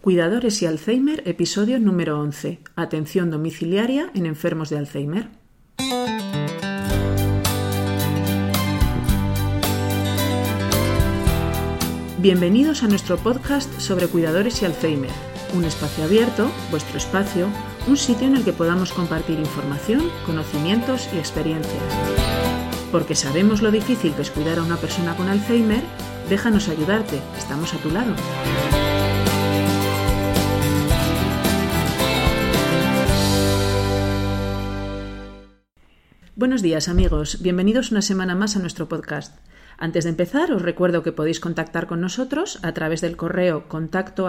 Cuidadores y Alzheimer, episodio número 11. Atención domiciliaria en enfermos de Alzheimer. Bienvenidos a nuestro podcast sobre cuidadores y Alzheimer, un espacio abierto, vuestro espacio, un sitio en el que podamos compartir información, conocimientos y experiencias. Porque sabemos lo difícil que es cuidar a una persona con Alzheimer, déjanos ayudarte, estamos a tu lado. Buenos días amigos, bienvenidos una semana más a nuestro podcast. Antes de empezar, os recuerdo que podéis contactar con nosotros a través del correo contacto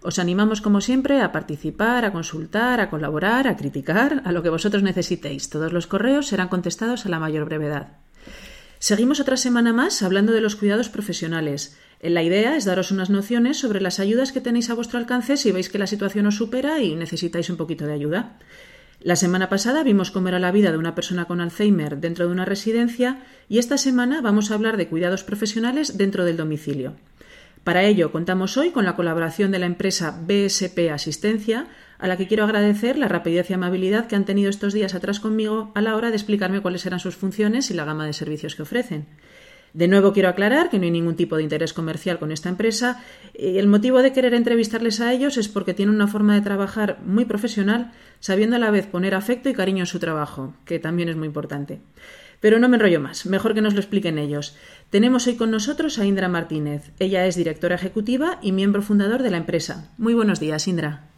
Os animamos, como siempre, a participar, a consultar, a colaborar, a criticar, a lo que vosotros necesitéis. Todos los correos serán contestados a la mayor brevedad. Seguimos otra semana más hablando de los cuidados profesionales. La idea es daros unas nociones sobre las ayudas que tenéis a vuestro alcance si veis que la situación os supera y necesitáis un poquito de ayuda. La semana pasada vimos cómo era la vida de una persona con Alzheimer dentro de una residencia y esta semana vamos a hablar de cuidados profesionales dentro del domicilio. Para ello contamos hoy con la colaboración de la empresa BSP Asistencia, a la que quiero agradecer la rapidez y amabilidad que han tenido estos días atrás conmigo a la hora de explicarme cuáles eran sus funciones y la gama de servicios que ofrecen. De nuevo quiero aclarar que no hay ningún tipo de interés comercial con esta empresa y el motivo de querer entrevistarles a ellos es porque tienen una forma de trabajar muy profesional, sabiendo a la vez poner afecto y cariño en su trabajo, que también es muy importante. Pero no me enrollo más, mejor que nos lo expliquen ellos. Tenemos hoy con nosotros a Indra Martínez. Ella es directora ejecutiva y miembro fundador de la empresa. Muy buenos días, Indra.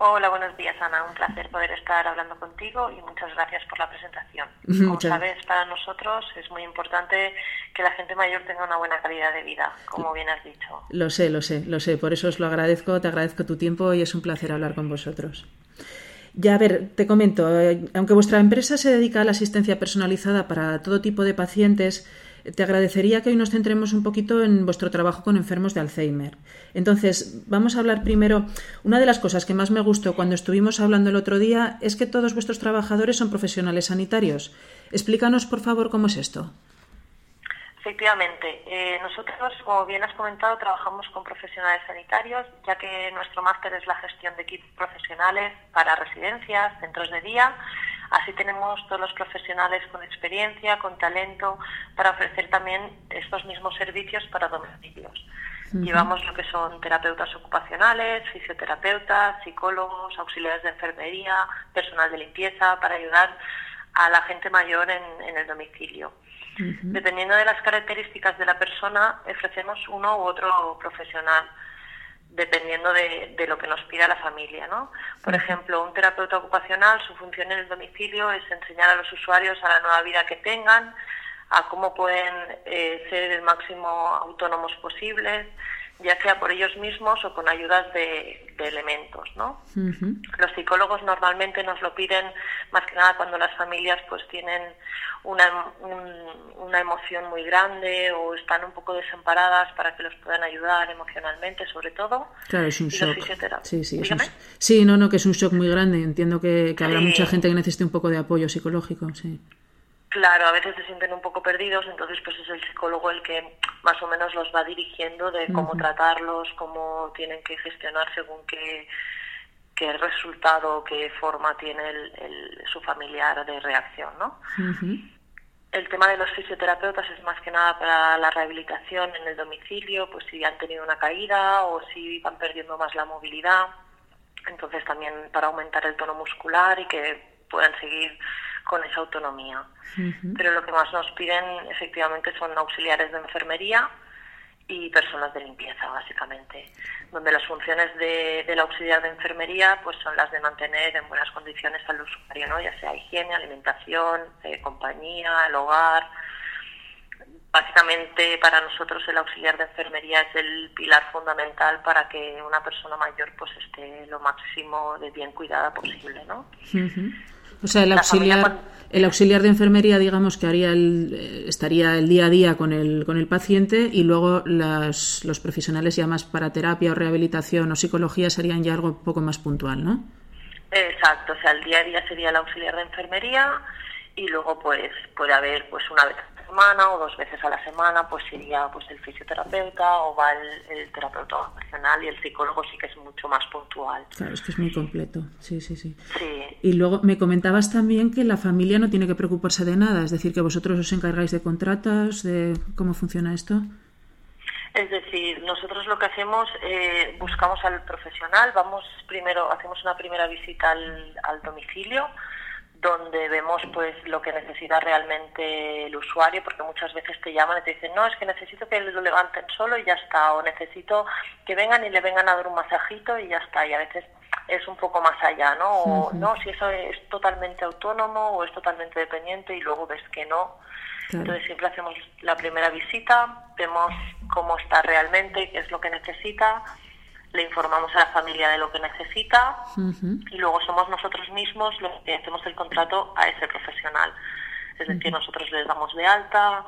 Hola, buenos días, Ana. Un placer poder estar hablando contigo y muchas gracias por la presentación. Como sabes, para nosotros es muy importante que la gente mayor tenga una buena calidad de vida, como bien has dicho. Lo sé, lo sé, lo sé. Por eso os lo agradezco, te agradezco tu tiempo y es un placer hablar con vosotros. Ya, a ver, te comento, eh, aunque vuestra empresa se dedica a la asistencia personalizada para todo tipo de pacientes, te agradecería que hoy nos centremos un poquito en vuestro trabajo con enfermos de Alzheimer. Entonces, vamos a hablar primero. Una de las cosas que más me gustó cuando estuvimos hablando el otro día es que todos vuestros trabajadores son profesionales sanitarios. Explícanos, por favor, cómo es esto. Efectivamente, eh, nosotros, como bien has comentado, trabajamos con profesionales sanitarios, ya que nuestro máster es la gestión de equipos profesionales para residencias, centros de día Así tenemos todos los profesionales con experiencia, con talento, para ofrecer también estos mismos servicios para domicilios. Llevamos lo que son terapeutas ocupacionales, fisioterapeutas, psicólogos, auxiliares de enfermería, personal de limpieza, para ayudar a la gente mayor en, el domicilio. Dependiendo de las características de la persona, ofrecemos uno u otro profesional dependiendo de, lo que nos pida la familia. ¿no? Por ejemplo, un terapeuta ocupacional, su función en el domicilio es enseñar a los usuarios a la nueva vida que tengan, a cómo pueden eh, ser el máximo autónomos posibles, ya sea por ellos mismos o con ayudas de, elementos, ¿no? Los psicólogos normalmente nos lo piden más que nada cuando las familias pues tienen una, una emoción muy grande o están un poco desamparadas para que los puedan ayudar emocionalmente, sobre todo. Claro, es un shock. Sí, sí, sí, no, no, que es un shock muy grande. Entiendo que, que habrá mucha gente que necesite un poco de apoyo psicológico, sí. Claro, a veces se sienten un poco perdidos, entonces pues es el psicólogo el que más o menos los va dirigiendo de cómo tratarlos, cómo tienen que gestionar según qué, qué resultado, qué forma tiene el, su familiar de reacción, ¿no? El tema de los fisioterapeutas es más que nada para la rehabilitación en el domicilio, pues si han tenido una caída o si van perdiendo más la movilidad, entonces también para aumentar el tono muscular y que puedan seguir con esa autonomía. Pero lo que más nos piden efectivamente son auxiliares de enfermería y personas de limpieza, básicamente, donde las funciones de, del auxiliar de enfermería pues son las de mantener en buenas condiciones al usuario, ¿no? ya sea higiene, alimentación, eh, compañía, el hogar. Básicamente para nosotros el auxiliar de enfermería es el pilar fundamental para que una persona mayor pues esté lo máximo de bien cuidada posible, ¿no? O sea, el auxiliar, el auxiliar de enfermería, digamos, que haría el, eh, estaría el día a día con el, con el paciente y luego las, los profesionales ya más para terapia o rehabilitación o psicología serían ya algo un poco más puntual, ¿no? Exacto, o sea, el día a día sería el auxiliar de enfermería y luego pues puede haber pues una vez semana o dos veces a la semana, pues iría pues el fisioterapeuta o va el, terapeuta ocupacional y el psicólogo sí que es mucho más puntual. Claro, es que es muy completo, sí, sí, sí. Sí. Y luego me comentabas también que la familia no tiene que preocuparse de nada, es decir, que vosotros os encargáis de contratos, de cómo funciona esto. Es decir, nosotros lo que hacemos, eh, buscamos al profesional, vamos primero, hacemos una primera visita al, al domicilio, donde vemos pues lo que necesita realmente el usuario, porque muchas veces te llaman y te dicen, no, es que necesito que lo levanten solo y ya está, o necesito que vengan y le vengan a dar un masajito y ya está, y a veces es un poco más allá, ¿no? O no, si eso es totalmente autónomo o es totalmente dependiente y luego ves que no. Entonces siempre hacemos la primera visita, vemos cómo está realmente, qué es lo que necesita, le informamos a la familia de lo que necesita y luego somos nosotros mismos los que hacemos el contrato a ese profesional. Es decir, nosotros les damos de alta,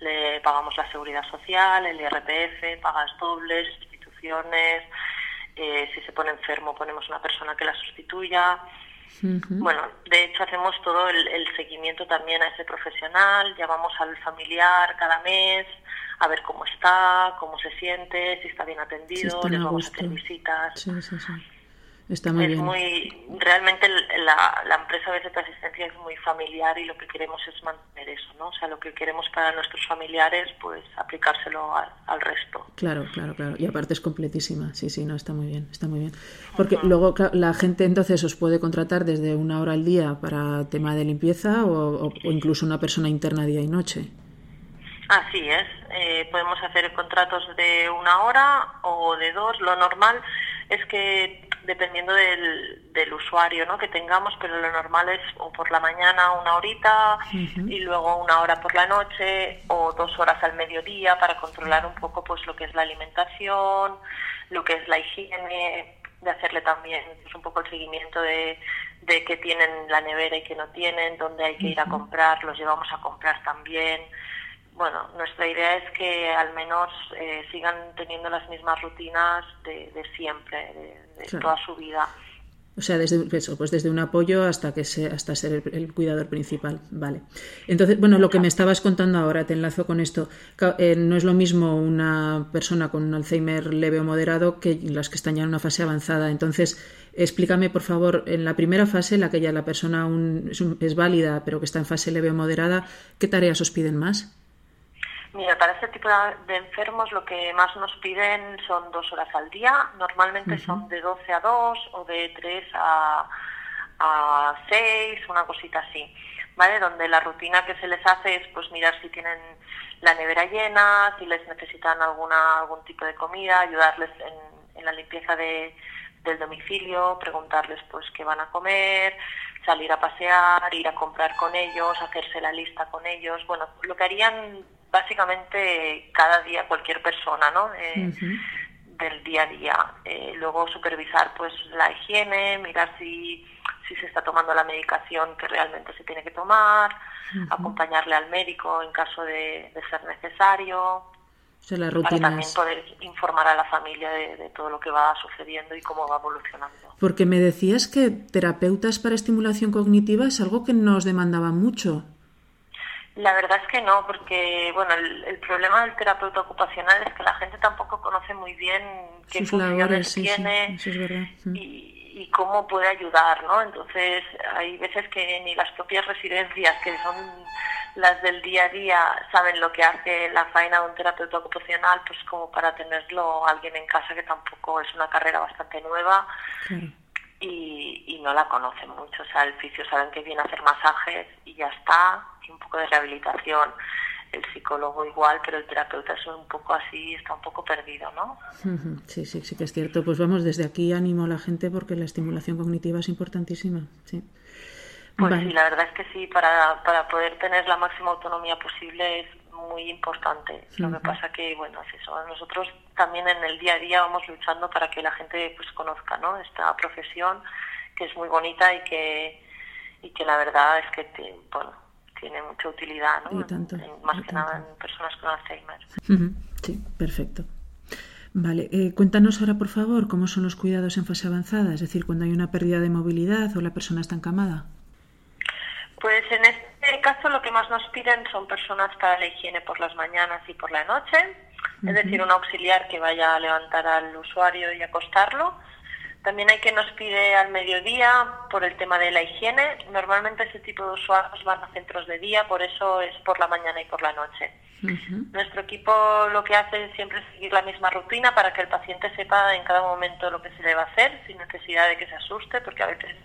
le pagamos la seguridad social, el IRPF, pagas dobles, instituciones, eh, si se pone enfermo ponemos una persona que la sustituya. Bueno, de hecho hacemos todo el, el, seguimiento también a ese profesional, llamamos al familiar cada mes, a ver cómo está, cómo se siente, si está bien atendido, les vamos a hacer visitas. Sí, sí, sí. Está muy es bien. muy, realmente la, la empresa de Asistencia es muy familiar y lo que queremos es mantener eso, ¿no? O sea, lo que queremos para nuestros familiares, pues aplicárselo al, al resto. Claro, claro, claro. Y aparte es completísima. Sí, sí, no, está muy bien, está muy bien. Porque luego la gente entonces os puede contratar desde una hora al día para tema de limpieza o, o, o incluso una persona interna día y noche. Así es, eh, podemos hacer contratos de una hora o de dos. Lo normal es que dependiendo del, del usuario ¿no? que tengamos, pero lo normal es o por la mañana una horita y luego una hora por la noche o dos horas al mediodía para controlar un poco pues lo que es la alimentación, lo que es la higiene, de hacerle también pues, un poco el seguimiento de, de qué tienen la nevera y qué no tienen, dónde hay que ir a comprar, los llevamos a comprar también. Bueno, nuestra idea es que al menos eh, sigan teniendo las mismas rutinas de, de siempre, de, de Claro. toda su vida. O sea, desde eso, pues desde un apoyo hasta que se, hasta ser el, el cuidador principal, vale. Entonces, bueno, lo que me estabas contando ahora, te enlazo con esto. Eh, no es lo mismo una persona con un Alzheimer leve o moderado que las que están ya en una fase avanzada. Entonces, explícame, por favor, en la primera fase, en la que ya la persona aún es, es válida, pero que está en fase leve o moderada, ¿qué tareas os piden más? Mira, para este tipo de- enfermos lo que más nos piden son dos horas al día. Normalmente son de 12 a 2 o de 3 a, a 6, una cosita así. ¿Vale? Donde la rutina que se les hace es pues mirar si tienen la nevera llena, si les necesitan alguna algún tipo de comida, ayudarles en, en la limpieza de, del domicilio, preguntarles pues qué van a comer, salir a pasear, ir a comprar con ellos, hacerse la lista con ellos, bueno, lo que harían básicamente cada día cualquier persona, ¿no? Eh, del día a día. Eh, luego supervisar pues la higiene, mirar si, si se está tomando la medicación que realmente se tiene que tomar, acompañarle al médico en caso de, de ser necesario, las para también poder informar a la familia de, de todo lo que va sucediendo y cómo va evolucionando. Porque me decías que terapeutas para estimulación cognitiva es algo que nos demandaba mucho. La verdad es que no, porque bueno, el, el problema del terapeuta ocupacional es que la gente tampoco conoce muy bien qué Sus funciones labores, sí, sí, tiene es y, y cómo puede ayudar, ¿no? Entonces hay veces que ni las propias residencias, que son las del día a día, saben lo que hace la faena de un terapeuta ocupacional, pues como para tenerlo alguien en casa que tampoco es una carrera bastante nueva Claro. Y, y no la conocen mucho. O sea, el fisio saben que viene a hacer masajes y ya está, y un poco de rehabilitación. El psicólogo igual, pero el terapeuta es un poco así, está un poco perdido, ¿no? Sí, sí, sí que es cierto. Pues vamos, desde aquí animo a la gente porque la estimulación cognitiva es importantísima. Sí. Pues Vale. sí, la verdad es que sí, para, para poder tener la máxima autonomía posible es muy importante. Lo que pasa que, bueno, es eso. Nosotros también en el día a día vamos luchando para que la gente pues conozca, ¿no? Esta profesión que es muy bonita y que y que la verdad es que, te- bueno, tiene mucha utilidad, ¿no? Y tanto, En- más y que nada en personas con Alzheimer. Sí, perfecto. Vale, eh, cuéntanos ahora, por favor, cómo son los cuidados en fase avanzada, es decir, cuando hay una pérdida de movilidad o la persona está encamada. Pues en este caso lo que más nos piden son personas para la higiene por las mañanas y por la noche, es decir, un auxiliar que vaya a levantar al usuario y acostarlo. También hay que nos pide al mediodía por el tema de la higiene. Normalmente ese tipo de usuarios van a centros de día, por eso es por la mañana y por la noche. Nuestro equipo lo que hace siempre es seguir la misma rutina para que el paciente sepa en cada momento lo que se le va a hacer, sin necesidad de que se asuste, porque a veces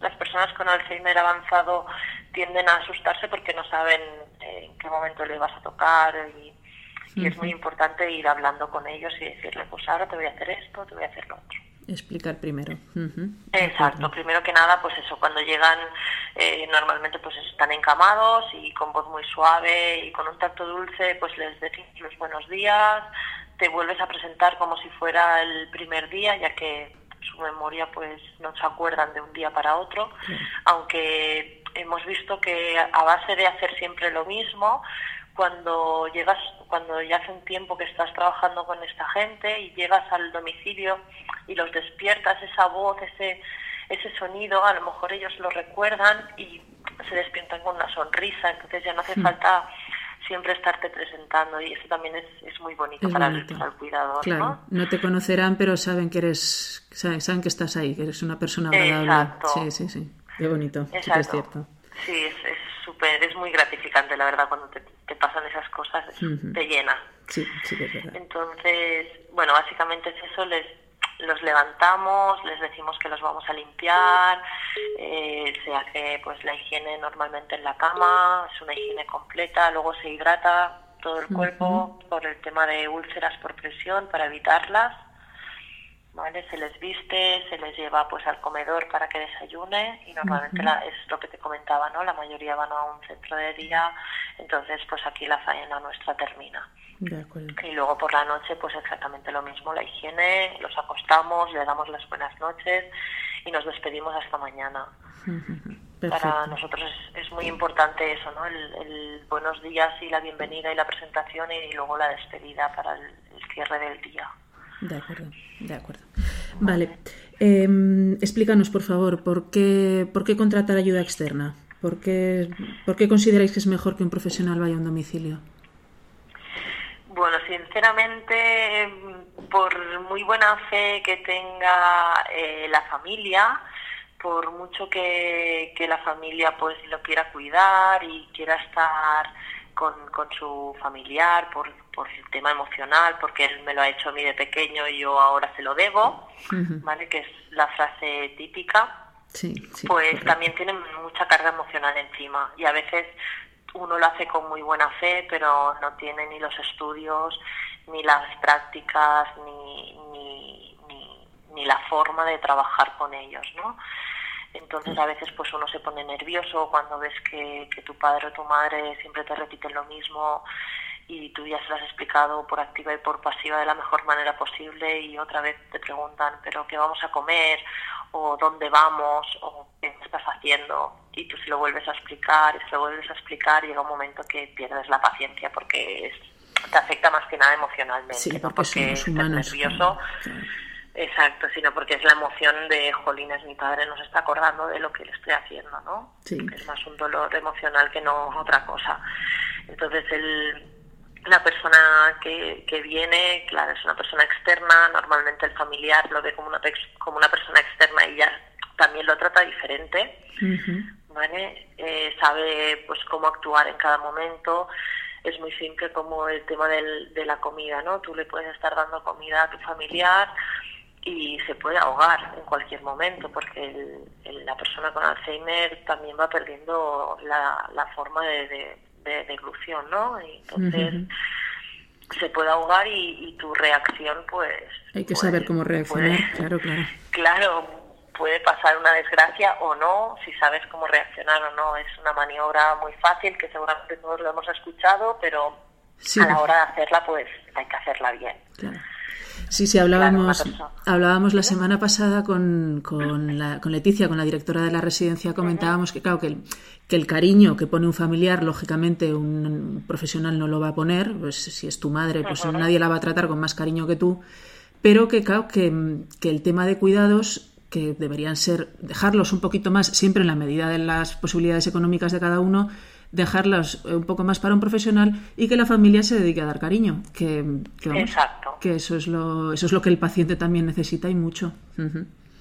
las personas con Alzheimer avanzado tienden a asustarse porque no saben eh, en qué momento le vas a tocar y, es muy importante ir hablando con ellos y decirle, pues ahora te voy a hacer esto, te voy a hacer lo otro. Explicar primero. Exacto, primero que nada, pues eso, cuando llegan eh, normalmente pues están encamados y con voz muy suave y con un tacto dulce, pues les decimos los buenos días, te vuelves a presentar como si fuera el primer día, ya que su memoria pues no se acuerdan de un día para otro, aunque hemos visto que a base de hacer siempre lo mismo, cuando llegas, cuando ya hace un tiempo que estás trabajando con esta gente y llegas al domicilio y los despiertas, esa voz, ese, ese sonido, a lo mejor ellos lo recuerdan y se despiertan con una sonrisa, entonces ya no hace falta siempre estarte presentando y eso también es, es muy bonito para, El, cuidador. Claro, ¿no? te conocerán, pero saben que eres, saben, que estás ahí, que eres una persona agradable. Sí, sí, sí. Qué bonito, sí es cierto. Sí, es súper, es, muy gratificante, la verdad, cuando te, pasan esas cosas, te llena. Sí, sí, es verdad. Entonces, bueno, básicamente es eso, les los levantamos, les decimos que los vamos a limpiar, eh, se hace pues la higiene normalmente en la cama, es una higiene completa, luego se hidrata todo el cuerpo por el tema de úlceras por presión para evitarlas. ¿Vale? Se les viste, se les lleva pues al comedor para que desayune y normalmente es lo que te comentaba, ¿no? La mayoría van a un centro de día, entonces pues aquí la faena nuestra termina. Y luego por la noche, pues exactamente lo mismo, la higiene, los acostamos, le damos las buenas noches y nos despedimos hasta mañana. Para nosotros es, muy importante eso, ¿no? El, buenos días y la bienvenida y la presentación y, luego la despedida para el, cierre del día. De acuerdo, de acuerdo. Vale. Em, explícanos, por favor, ¿por qué, ¿por qué contratar ayuda externa? ¿Por qué, ¿Por qué consideráis que es mejor que un profesional vaya a un domicilio? Bueno, sinceramente, por muy buena fe que tenga eh, la familia, por mucho que, la familia pues lo quiera cuidar y quiera estar con, su familiar por, por el tema emocional, porque él me lo ha hecho a mí de pequeño y yo ahora se lo debo, ¿vale? Que es la frase típica. Sí, pues también tiene mucha carga emocional encima y a veces uno lo hace con muy buena fe, pero no tiene ni los estudios, ni las prácticas, ni, ni, ni, la forma de trabajar con ellos, ¿no? Entonces a veces pues uno se pone nervioso cuando ves que, que tu padre o tu madre siempre te repiten lo mismo y tú ya se lo has explicado por activa y por pasiva de la mejor manera posible y otra vez te preguntan, pero ¿qué vamos a comer? o dónde vamos o qué estás haciendo y tú se lo vuelves a explicar y se lo vuelves a explicar y llega un momento que pierdes la paciencia porque es, te afecta más que nada emocionalmente, no porque estás nervioso. Exacto, sino porque es la emoción de, jolines, mi padre no se está acordando de lo que le estoy haciendo, ¿no? Es más un dolor emocional que no otra cosa. Entonces, el, la persona que, que viene, claro, es una persona externa, normalmente el familiar lo ve como una, como una persona externa y ya también lo trata diferente, ¿vale? Eh, sabe pues cómo actuar en cada momento, es muy simple como el tema del, de la comida, ¿no? Tú le puedes estar dando comida a tu familiar y se puede ahogar en cualquier momento porque la persona con Alzheimer también va perdiendo la, la forma de de deglución, ¿no? Y entonces se puede ahogar y, tu reacción, pues... Hay que saber cómo reaccionar, claro, claro. Claro, puede pasar una desgracia o no, si sabes cómo reaccionar o no. Es una maniobra muy fácil que seguramente todos lo hemos escuchado, pero a la hora de hacerla, pues hay que hacerla bien. Claro. Sí, sí, hablábamos, hablábamos la semana pasada con, con, la, con, Leticia, con la directora de la residencia, comentábamos que, claro, que el, que el cariño que pone un familiar, lógicamente un profesional no lo va a poner, pues si es tu madre, pues nadie la va a tratar con más cariño que tú, pero que, claro, que, que el tema de cuidados que deberían ser, dejarlos un poquito más, siempre en la medida de las posibilidades económicas de cada uno, dejarlos un poco más para un profesional y que la familia se dedique a dar cariño. Que, Exacto. que eso es lo, eso es lo que el paciente también necesita y mucho.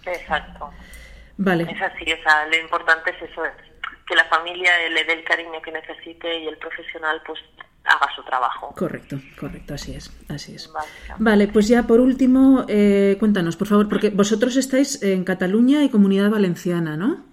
Exacto. Vale. Es así, o sea, lo importante es eso, que la familia le dé el cariño que necesite y el profesional pues haga su trabajo. Correcto, correcto, así es, así es. Vale, pues ya por último, eh, cuéntanos, por favor, porque vosotros estáis en Cataluña y Comunidad Valenciana, ¿no?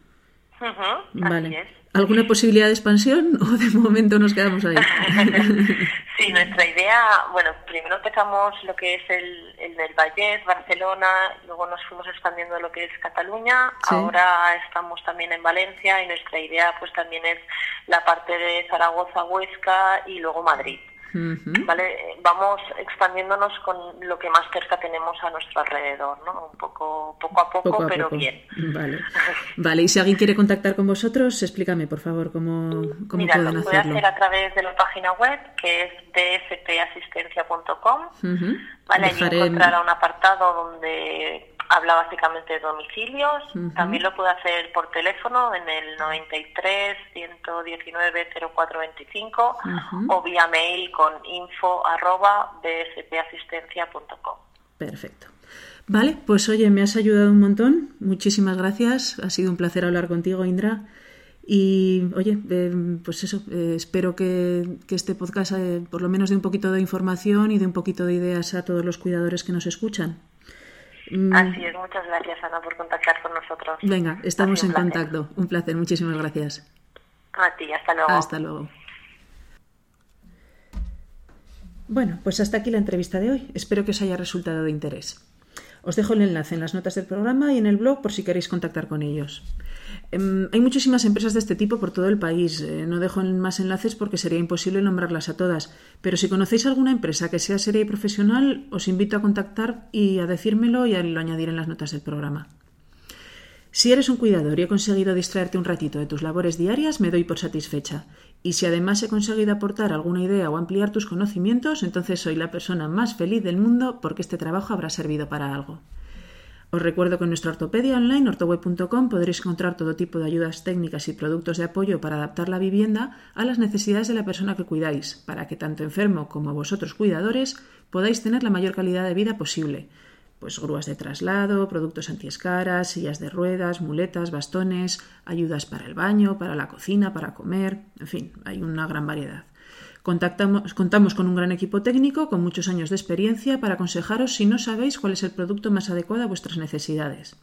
vale. ¿Alguna posibilidad de expansión o de momento nos quedamos ahí? sí, nuestra idea, bueno, primero empezamos lo que es el, el del Vallés, Barcelona, luego nos fuimos expandiendo lo que es Cataluña, ahora estamos también en Valencia y nuestra idea pues también es la parte de Zaragoza, Huesca y luego Madrid. ¿Vale? Vamos expandiéndonos con lo que más cerca tenemos a nuestro alrededor, ¿no? Un poco, poco a poco, pero bien. Vale. vale, y si alguien quiere contactar con vosotros, explícame, por favor, cómo, cómo Mira, pueden lo hacerlo. puede hacer a través de la página web, que es dfpasistencia.com. Vale, Dejaré... encontrará un apartado donde habla básicamente de domicilios. También lo puede hacer por teléfono en el 93 119 0425 o vía mail con info arroba bspasistencia.com. Perfecto. Vale, pues oye, me has ayudado un montón. Muchísimas gracias. Ha sido un placer hablar contigo, Indra. Y oye, eh, pues eso, eh, espero que, que, este podcast eh, por lo menos dé un poquito de información y de un poquito de ideas a todos los cuidadores que nos escuchan. Mm. Así es, muchas gracias Ana por contactar con nosotros. Venga, estamos en contacto. Un placer, muchísimas gracias. A ti, hasta luego. Hasta luego. Bueno, pues hasta aquí la entrevista de hoy. Espero que os haya resultado de interés. Os dejo el enlace en las notas del programa y en el blog por si queréis contactar con ellos. Eh, hay muchísimas empresas de este tipo por todo el país. Eh, no dejo más enlaces porque sería imposible nombrarlas a todas. Pero si conocéis alguna empresa que sea seria y profesional, os invito a contactar y a decírmelo y a lo añadir en las notas del programa. Si eres un cuidador y he conseguido distraerte un ratito de tus labores diarias, me doy por satisfecha. Y si además he conseguido aportar alguna idea o ampliar tus conocimientos, entonces soy la persona más feliz del mundo porque este trabajo habrá servido para algo. Os recuerdo que en nuestra ortopedia online, ortoweb.com, podréis encontrar todo tipo de ayudas técnicas y productos de apoyo para adaptar la vivienda a las necesidades de la persona que cuidáis, para que tanto enfermo como vosotros cuidadores podáis tener la mayor calidad de vida posible. Pues grúas de traslado, productos antiescaras, sillas de ruedas, muletas, bastones, ayudas para el baño, para la cocina, para comer, en fin, hay una gran variedad. Contamos con un gran equipo técnico con muchos años de experiencia para aconsejaros si no sabéis cuál es el producto más adecuado a vuestras necesidades.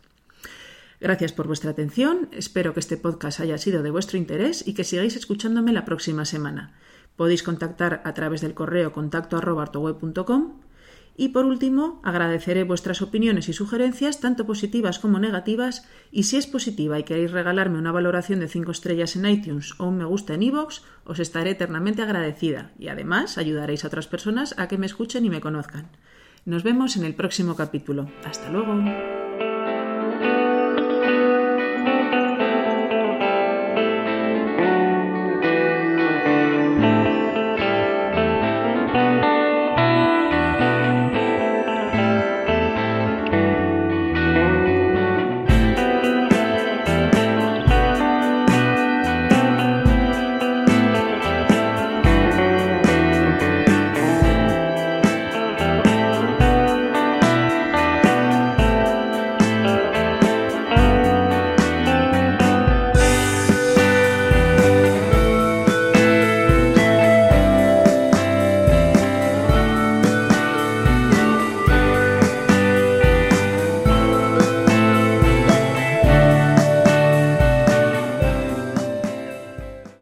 Gracias por vuestra atención, espero que este podcast haya sido de vuestro interés y que sigáis escuchándome la próxima semana. Podéis contactar a través del correo contacto y por último, agradeceré vuestras opiniones y sugerencias, tanto positivas como negativas, y si es positiva y queréis regalarme una valoración de 5 estrellas en iTunes o un me gusta en iVoox, os estaré eternamente agradecida y además ayudaréis a otras personas a que me escuchen y me conozcan. Nos vemos en el próximo capítulo. Hasta luego.